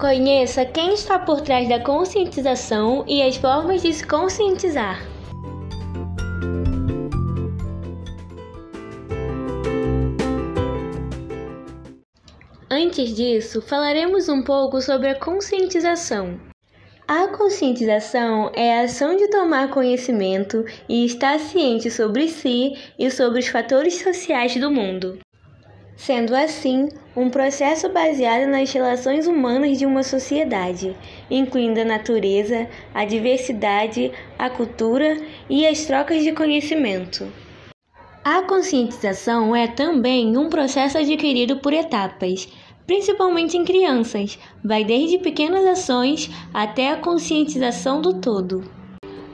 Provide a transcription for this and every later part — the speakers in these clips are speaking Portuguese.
Conheça quem está por trás da conscientização e as formas de se conscientizar. Antes disso, falaremos um pouco sobre a conscientização. A conscientização é a ação de tomar conhecimento e estar ciente sobre si e sobre os fatores sociais do mundo. Sendo assim, um processo baseado nas relações humanas de uma sociedade, incluindo a natureza, a diversidade, a cultura e as trocas de conhecimento. A conscientização é também um processo adquirido por etapas, principalmente em crianças, vai desde pequenas ações até a conscientização do todo.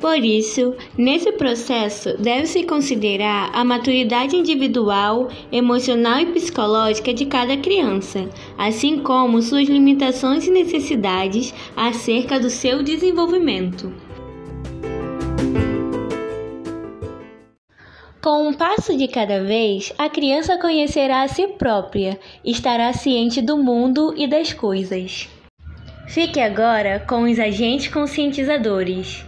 Por isso, nesse processo deve-se considerar a maturidade individual, emocional e psicológica de cada criança, assim como suas limitações e necessidades acerca do seu desenvolvimento. Com um passo de cada vez, a criança conhecerá a si própria, estará ciente do mundo e das coisas. Fique agora com os agentes conscientizadores.